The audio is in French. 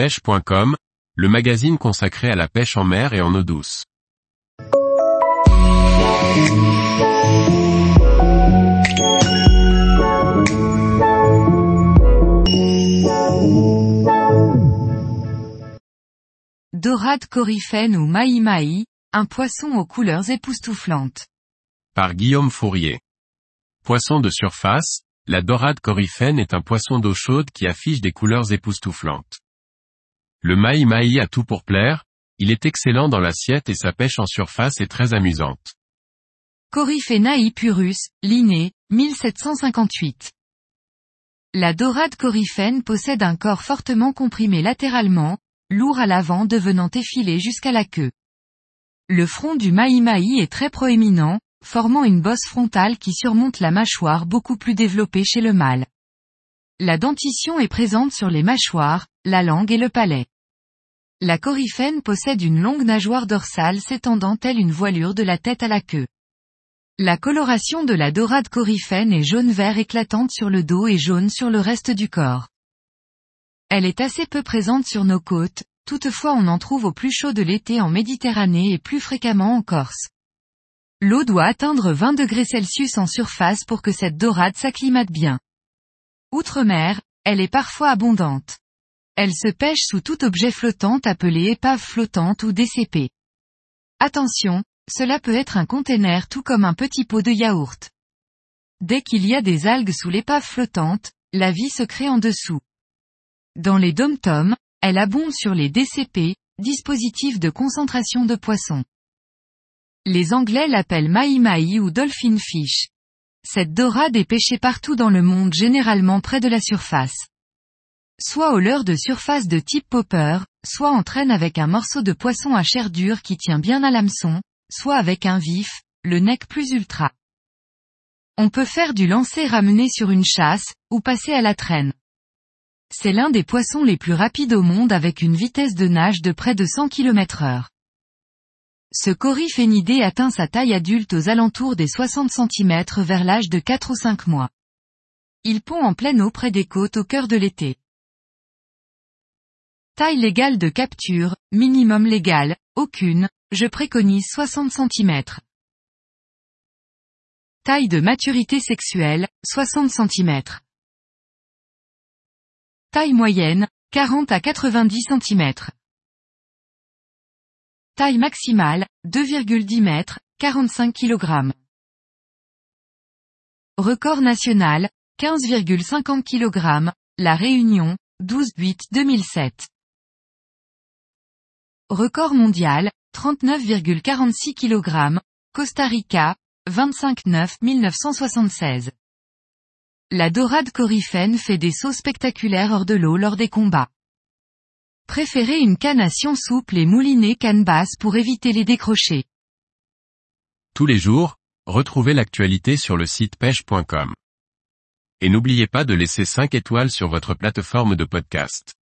pêche.com, le magazine consacré à la pêche en mer et en eau douce. Dorade coryphène ou maï-maï, un poisson aux couleurs époustouflantes. Par Guillaume Fourier. Poisson de surface, la dorade coryphène est un poisson d'eau chaude qui affiche des couleurs époustouflantes. Le maï-maï a tout pour plaire, il est excellent dans l'assiette et sa pêche en surface est très amusante. Coryphenae purus, Linné, 1758. La dorade coryphène possède un corps fortement comprimé latéralement, lourd à l'avant devenant effilé jusqu'à la queue. Le front du maï-maï est très proéminent, formant une bosse frontale qui surmonte la mâchoire beaucoup plus développée chez le mâle. La dentition est présente sur les mâchoires, la langue et le palais. La coryphène possède une longue nageoire dorsale s'étendant telle une voilure de la tête à la queue. La coloration de la dorade coryphène est jaune-vert éclatante sur le dos et jaune sur le reste du corps. Elle est assez peu présente sur nos côtes, toutefois on en trouve au plus chaud de l'été en Méditerranée et plus fréquemment en Corse. L'eau doit atteindre 20 degrés Celsius en surface pour que cette dorade s'acclimate bien. Outre-mer, elle est parfois abondante. Elle se pêche sous tout objet flottant appelé épave flottante ou DCP. Attention, cela peut être un container tout comme un petit pot de yaourt. Dès qu'il y a des algues sous l'épave flottante, la vie se crée en dessous. Dans les dom-toms, elle abonde sur les DCP, dispositifs de concentration de poissons. Les Anglais l'appellent maï-maï ou dolphin fish. Cette dorade est pêchée partout dans le monde généralement près de la surface. Soit au leurre de surface de type popper, soit en traîne avec un morceau de poisson à chair dure qui tient bien à l'hameçon, soit avec un vif, le nec plus ultra. On peut faire du lancer ramené sur une chasse, ou passer à la traîne. C'est l'un des poissons les plus rapides au monde avec une vitesse de nage de près de 100 km heure. Ce coryphénidé atteint sa taille adulte aux alentours des 60 cm vers l'âge de 4 ou 5 mois. Il pond en pleine eau près des côtes au cœur de l'été. Taille légale de capture, minimum légal, aucune, je préconise 60 cm. Taille de maturité sexuelle, 60 cm. Taille moyenne, 40 à 90 cm. Taille maximale, 2,10 m, 45 kg. Record national, 15,50 kg, La Réunion, 12-8-2007. Record mondial, 39,46 kg, Costa Rica, 25-9-1976. La dorade coryphène fait des sauts spectaculaires hors de l'eau lors des combats. Préférez une canne à sion souple et moulinée canne basse pour éviter les décrochés. Tous les jours, retrouvez l'actualité sur le site pêche.com. Et n'oubliez pas de laisser 5 étoiles sur votre plateforme de podcast.